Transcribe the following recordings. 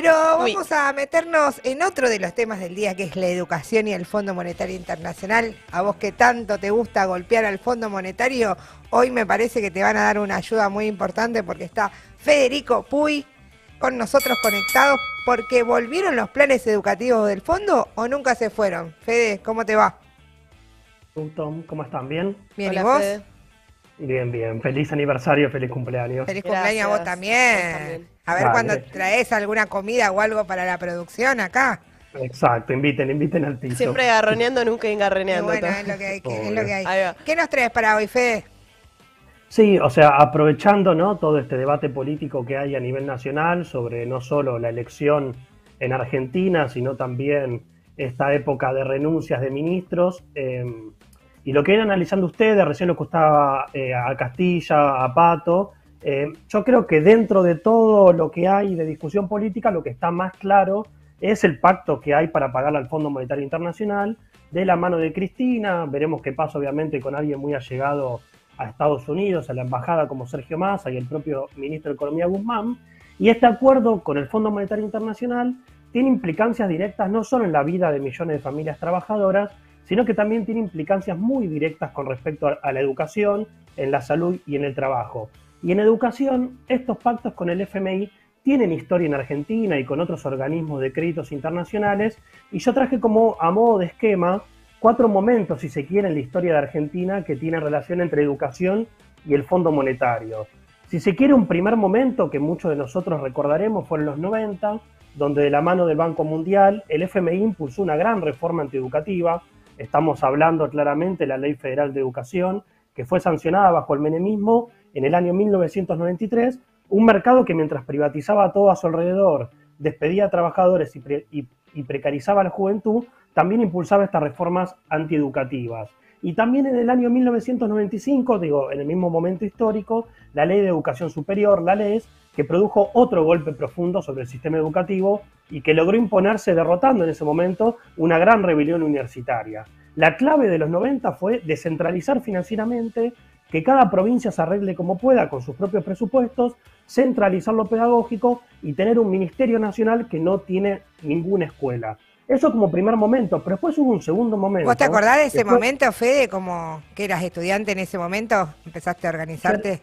Pero vamos a meternos en otro de los temas del día, que es la educación y el Fondo Monetario Internacional. A vos que tanto te gusta golpear al Fondo Monetario, hoy me parece que te van a dar una ayuda muy importante porque está Federico Puy con nosotros conectados, porque volvieron los planes educativos del fondo o nunca se fueron. Fede, ¿cómo te va? Tom, ¿cómo están? ¿Bien? Bien, ¿y vos? Bien, bien. Feliz aniversario, feliz cumpleaños. Feliz cumpleaños a vos también. A ver cuando traes alguna comida o algo para la producción acá. Exacto, inviten, inviten al piso. Siempre garroneando, nunca engarroneando. Bueno, es lo que hay. es lo que hay. ¿Qué nos traes para hoy, Fede? Sí, o sea, aprovechando ¿no? todo este debate político que hay a nivel nacional sobre no solo la elección en Argentina, sino también esta época de renuncias de ministros. Eh, y lo que vienen analizando ustedes, recién lo que eh, a Castilla, a Pato, eh, yo creo que dentro de todo lo que hay de discusión política, lo que está más claro es el pacto que hay para pagar al Fondo Monetario Internacional, de la mano de Cristina, veremos qué pasa obviamente con alguien muy allegado a Estados Unidos, a la embajada como Sergio Massa y el propio ministro de Economía Guzmán, y este acuerdo con el Fondo Monetario Internacional tiene implicancias directas no solo en la vida de millones de familias trabajadoras, sino que también tiene implicancias muy directas con respecto a la educación, en la salud y en el trabajo. Y en educación, estos pactos con el FMI tienen historia en Argentina y con otros organismos de créditos internacionales, y yo traje como a modo de esquema cuatro momentos, si se quiere, en la historia de Argentina que tienen relación entre educación y el Fondo Monetario. Si se quiere, un primer momento que muchos de nosotros recordaremos fue en los 90, donde de la mano del Banco Mundial el FMI impulsó una gran reforma antieducativa. Estamos hablando claramente de la Ley Federal de Educación, que fue sancionada bajo el menemismo en el año 1993, un mercado que mientras privatizaba todo a su alrededor, despedía a trabajadores y, precarizaba a la juventud, también impulsaba estas reformas antieducativas. Y también en el año 1995, digo, en el mismo momento histórico, la Ley de Educación Superior, la LES, que produjo otro golpe profundo sobre el sistema educativo y que logró imponerse derrotando en ese momento una gran rebelión universitaria. La clave de los 90 fue descentralizar financieramente, que cada provincia se arregle como pueda con sus propios presupuestos, centralizar lo pedagógico y tener un ministerio nacional que no tiene ninguna escuela. Eso como primer momento, pero después hubo un segundo momento. ¿Vos te acordás de ese momento, Fede, como que eras estudiante en ese momento? ¿Empezaste a organizarte?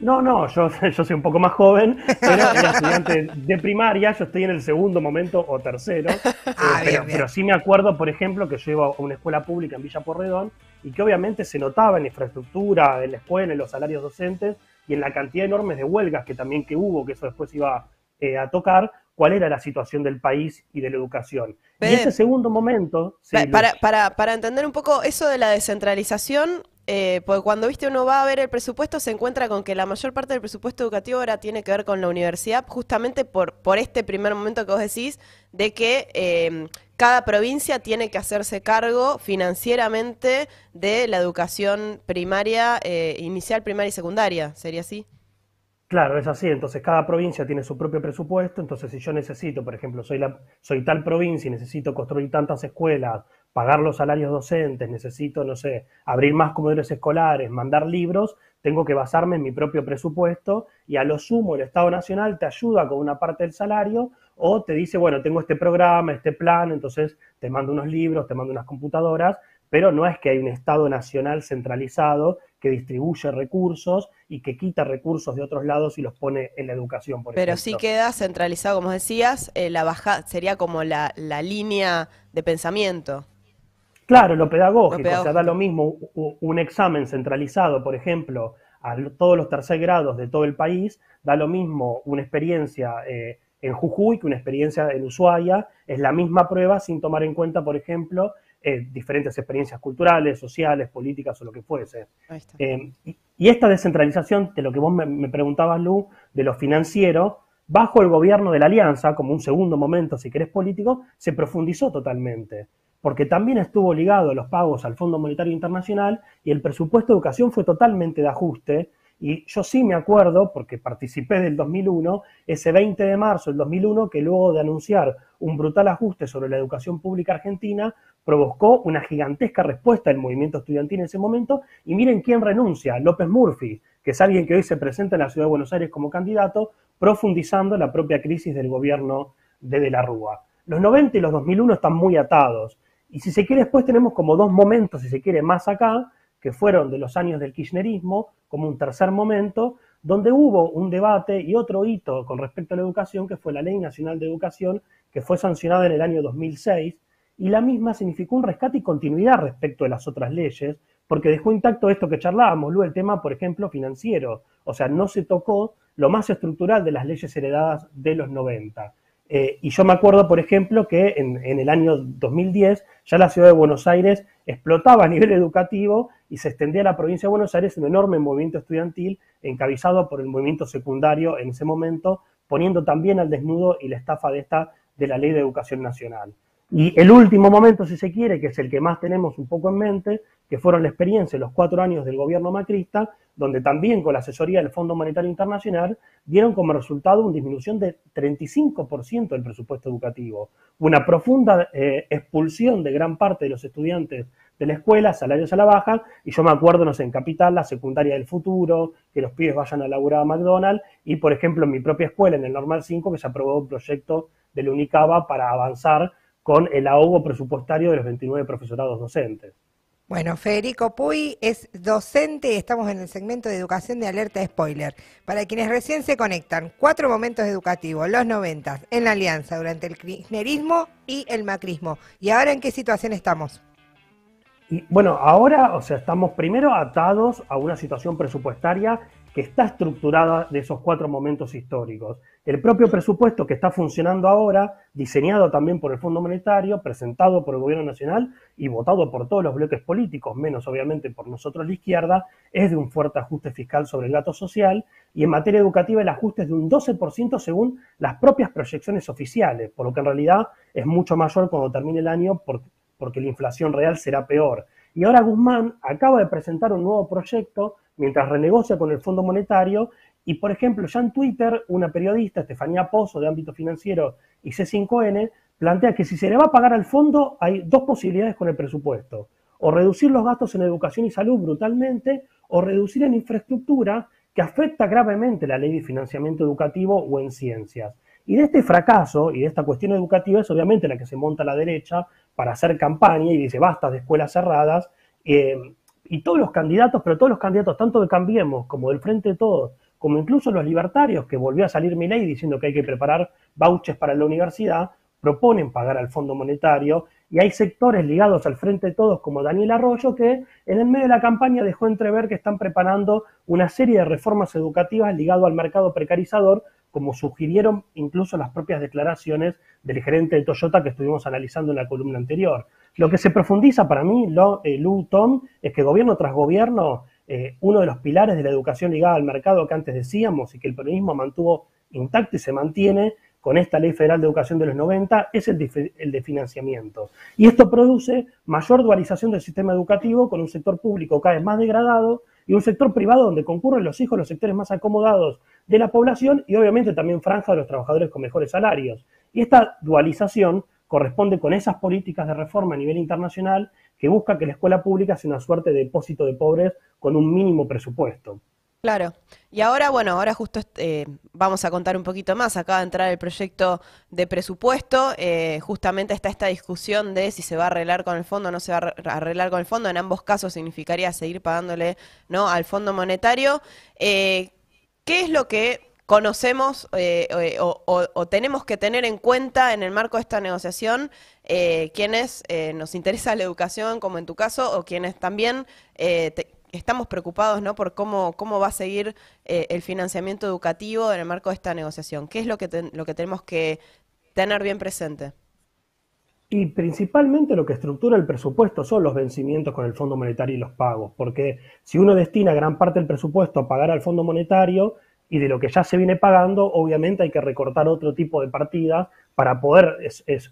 No, no, yo, yo soy un poco más joven, pero era estudiante de primaria, yo estoy en el segundo momento o tercero, ah, eh, pero, sí me acuerdo, por ejemplo, que yo iba a una escuela pública en Villa Porredón y que obviamente se notaba en la infraestructura de la escuela, en los salarios docentes y en la cantidad enorme de huelgas que también que hubo, que eso después iba eh, a tocar, cuál era la situación del país y de la educación. y ese segundo momento... para, para, para entender un poco eso de la descentralización, eh, porque cuando viste uno va a ver el presupuesto se encuentra con que la mayor parte del presupuesto educativo ahora tiene que ver con la universidad, justamente por, por este primer momento que vos decís, de que eh, cada provincia tiene que hacerse cargo financieramente de la educación primaria, eh, inicial, primaria y secundaria, ¿sería así? Claro, es así. Entonces, cada provincia tiene su propio presupuesto. Entonces, si yo necesito, por ejemplo, soy, la, soy tal provincia y necesito construir tantas escuelas, pagar los salarios docentes, necesito, no sé, abrir más comedores escolares, mandar libros, tengo que basarme en mi propio presupuesto y a lo sumo el Estado Nacional te ayuda con una parte del salario o te dice, bueno, tengo este programa, este plan, entonces te mando unos libros, te mando unas computadoras, pero no es que hay un Estado Nacional centralizado que distribuye recursos y que quita recursos de otros lados y los pone en la educación, por Pero sí queda centralizado, como decías, eh, la baja sería como la, línea de pensamiento. Claro, lo pedagógico, o sea, da lo mismo un examen centralizado, por ejemplo, a todos los tercer grados de todo el país, da lo mismo una experiencia eh, en Jujuy que una experiencia en Ushuaia, es la misma prueba sin tomar en cuenta, por ejemplo, eh, diferentes experiencias culturales, sociales, políticas o lo que fuese. Eh, y, esta descentralización de lo que vos me, preguntabas, Lu, de lo financiero, bajo el gobierno de la Alianza, como un segundo momento, si querés político, se profundizó totalmente, porque también estuvo ligado los pagos al Fondo Monetario Internacional y el presupuesto de educación fue totalmente de ajuste, y yo sí me acuerdo, porque participé del 2001, ese 20 de marzo del 2001, que luego de anunciar un brutal ajuste sobre la educación pública argentina, provocó una gigantesca respuesta del movimiento estudiantil en ese momento. Y miren quién renuncia, López Murphy, que es alguien que hoy se presenta en la ciudad de Buenos Aires como candidato, profundizando la propia crisis del gobierno de De la Rúa. Los 90 y los 2001 están muy atados. Y si se quiere, después tenemos como dos momentos, si se quiere, más acá, que fueron de los años del kirchnerismo, como un tercer momento, donde hubo un debate y otro hito con respecto a la educación, que fue la Ley Nacional de Educación, que fue sancionada en el año 2006, y la misma significó un rescate y continuidad respecto de las otras leyes, porque dejó intacto esto que charlábamos, luego el tema, por ejemplo, financiero. O sea, no se tocó lo más estructural de las leyes heredadas de los 90. Eh, y yo me acuerdo, por ejemplo, que en, el año 2010 ya la ciudad de Buenos Aires explotaba a nivel educativo y se extendía a la provincia de Buenos Aires un enorme movimiento estudiantil encabezado por el movimiento secundario en ese momento, poniendo también al desnudo y la estafa de esta de la Ley de Educación Nacional. Y el último momento, si se quiere, que es el que más tenemos un poco en mente, que fueron la experiencia de los cuatro años del gobierno macrista, donde también con la asesoría del Fondo Monetario Internacional dieron como resultado una disminución de 35% del presupuesto educativo, una profunda eh, expulsión de gran parte de los estudiantes de la escuela, salarios a la baja, y yo me acuerdo, no sé, en Capital, la secundaria del futuro, que los pibes vayan a laburar a McDonald's, y por ejemplo en mi propia escuela, en el Normal 5, que se aprobó un proyecto del UNICABA para avanzar con el ahogo presupuestario de los 29 profesorados docentes. Bueno, Federico Puy es docente y estamos en el segmento de educación de alerta spoiler. Para quienes recién se conectan, cuatro momentos educativos, los 90, en la alianza, durante el kirchnerismo y el macrismo. ¿Y ahora en qué situación estamos? Y bueno, ahora, o sea, estamos primero atados a una situación presupuestaria que está estructurada de esos cuatro momentos históricos. El propio presupuesto que está funcionando ahora, diseñado también por el Fondo Monetario, presentado por el Gobierno Nacional y votado por todos los bloques políticos, menos obviamente por nosotros la izquierda, es de un fuerte ajuste fiscal sobre el gasto social y en materia educativa el ajuste es de un 12% según las propias proyecciones oficiales, por lo que en realidad es mucho mayor cuando termine el año porque la inflación real será peor. Y ahora Guzmán acaba de presentar un nuevo proyecto mientras renegocia con el Fondo Monetario. Y, por ejemplo, ya en Twitter, una periodista, Estefanía Pozo, de ámbito financiero y C5N, plantea que si se le va a pagar al fondo, hay dos posibilidades con el presupuesto. O reducir los gastos en educación y salud brutalmente, o reducir en infraestructura, que afecta gravemente la ley de financiamiento educativo o en ciencias. Y de este fracaso y de esta cuestión educativa es obviamente la que se monta la derecha para hacer campaña y dice basta de escuelas cerradas. Eh, y todos los candidatos, pero todos los candidatos, tanto de Cambiemos como del Frente de Todos, como incluso los libertarios, que volvió a salir mi ley diciendo que hay que preparar vouchers para la universidad, proponen pagar al Fondo Monetario y hay sectores ligados al Frente de Todos como Daniel Arroyo que en el medio de la campaña dejó entrever que están preparando una serie de reformas educativas ligadas al mercado precarizador, como sugirieron incluso las propias declaraciones del gerente de Toyota que estuvimos analizando en la columna anterior. Lo que se profundiza para mí, lo, eh, Tom, es que gobierno tras gobierno, eh, uno de los pilares de la educación ligada al mercado que antes decíamos y que el peronismo mantuvo intacto y se mantiene con esta Ley Federal de Educación de los 90 es el de, el de financiamiento. Y esto produce mayor dualización del sistema educativo con un sector público cada vez más degradado y un sector privado donde concurren los hijos, los sectores más acomodados de la población y obviamente también franja de los trabajadores con mejores salarios. Y esta dualización corresponde con esas políticas de reforma a nivel internacional que busca que la escuela pública sea una suerte de depósito de pobres con un mínimo presupuesto. Claro. Y ahora, bueno, ahora justo eh, vamos a contar un poquito más. Acaba de entrar el proyecto de presupuesto. Eh, justamente está esta discusión de si se va a arreglar con el fondo o no se va a arreglar con el fondo. En ambos casos significaría seguir pagándole ¿no? al Fondo Monetario. Eh, ¿Qué es lo que conocemos eh, eh, o, tenemos que tener en cuenta en el marco de esta negociación eh, quienes nos interesa la educación, como en tu caso, o quienes también estamos preocupados ¿no? por cómo, cómo va a seguir el financiamiento educativo en el marco de esta negociación. ¿Qué es lo que, lo que tenemos que tener bien presente? Y principalmente lo que estructura el presupuesto son los vencimientos con el Fondo Monetario y los pagos, porque si uno destina gran parte del presupuesto a pagar al Fondo Monetario, y de lo que ya se viene pagando, obviamente hay que recortar otro tipo de partidas para poder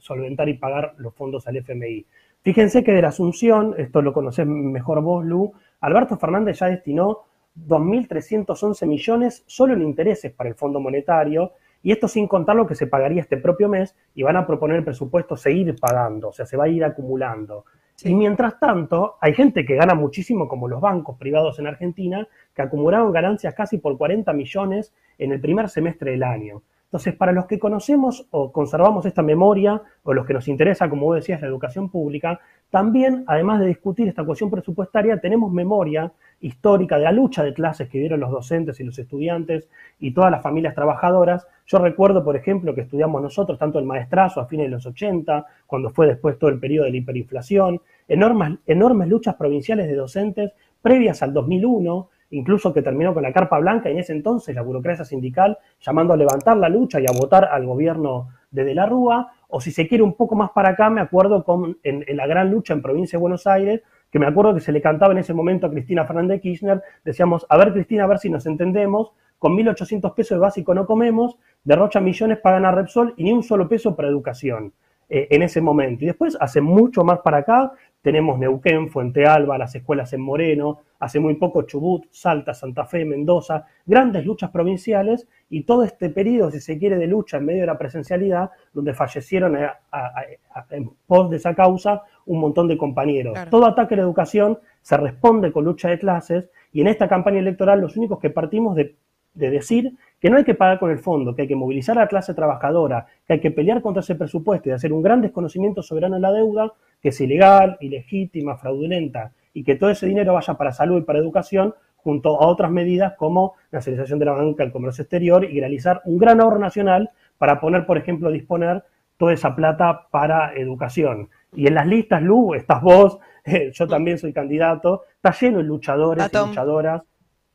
solventar y pagar los fondos al FMI. Fíjense que de la Asunción, esto lo conocés mejor vos, Lu, Alberto Fernández ya destinó 2.311 millones solo en intereses para el Fondo Monetario, y esto sin contar lo que se pagaría este propio mes, y van a proponer el presupuesto seguir pagando, o sea, se va a ir acumulando. Y mientras tanto, hay gente que gana muchísimo, como los bancos privados en Argentina, que acumularon ganancias casi por 40 millones en el primer semestre del año. Entonces, para los que conocemos o conservamos esta memoria, o los que nos interesa, como vos decías, la educación pública, también, además de discutir esta cuestión presupuestaria, tenemos memoria histórica de la lucha de clases que dieron los docentes y los estudiantes y todas las familias trabajadoras. Yo recuerdo, por ejemplo, que estudiamos nosotros tanto el maestrazo a fines de los 80, cuando fue después todo el periodo de la hiperinflación, enormes, enormes luchas provinciales de docentes previas al 2001, incluso que terminó con la carpa blanca y en ese entonces la burocracia sindical llamando a levantar la lucha y a votar al gobierno de De la Rúa, o si se quiere un poco más para acá, me acuerdo con, en, la gran lucha en provincia de Buenos Aires, que me acuerdo que se le cantaba en ese momento a Cristina Fernández Kirchner, decíamos, a ver Cristina, a ver si nos entendemos, con 1.800 pesos de básico no comemos, derrocha millones para ganar Repsol y ni un solo peso para educación eh, en ese momento. Y después, hace mucho más para acá, tenemos Neuquén, Fuente Alba, las escuelas en Moreno, hace muy poco Chubut, Salta, Santa Fe, Mendoza, grandes luchas provinciales y todo este periodo, si se quiere, de lucha en medio de la presencialidad, donde fallecieron en pos de esa causa un montón de compañeros. Todo ataque a la educación se responde con lucha de clases y en esta campaña electoral los únicos que partimos de de decir que no hay que pagar con el fondo, que hay que movilizar a la clase trabajadora, que hay que pelear contra ese presupuesto y hacer un gran desconocimiento soberano de la deuda, que es ilegal, ilegítima, fraudulenta, y que todo ese dinero vaya para salud y para educación, junto a otras medidas como nacionalización de la banca, el comercio exterior y realizar un gran ahorro nacional para poner, por ejemplo, disponer toda esa plata para educación. Y en las listas, Lu, estás vos, yo también soy candidato, está lleno de luchadores y luchadoras,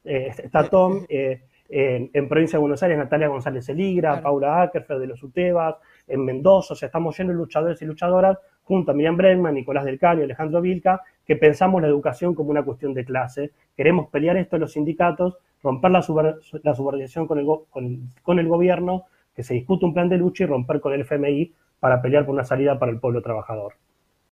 eh, está Tom, eh, en, provincia de Buenos Aires, Natalia González Eligra, Paula Ackerfeld de los UTEBAS, en Mendoza, o sea, estamos llenos de luchadores y luchadoras, junto a Miriam Bregman, Nicolás del Caño, Alejandro Vilca, que pensamos la educación como una cuestión de clase. Queremos pelear esto en los sindicatos, romper la, subordinación con el, con el gobierno, que se discute un plan de lucha y romper con el FMI para pelear por una salida para el pueblo trabajador.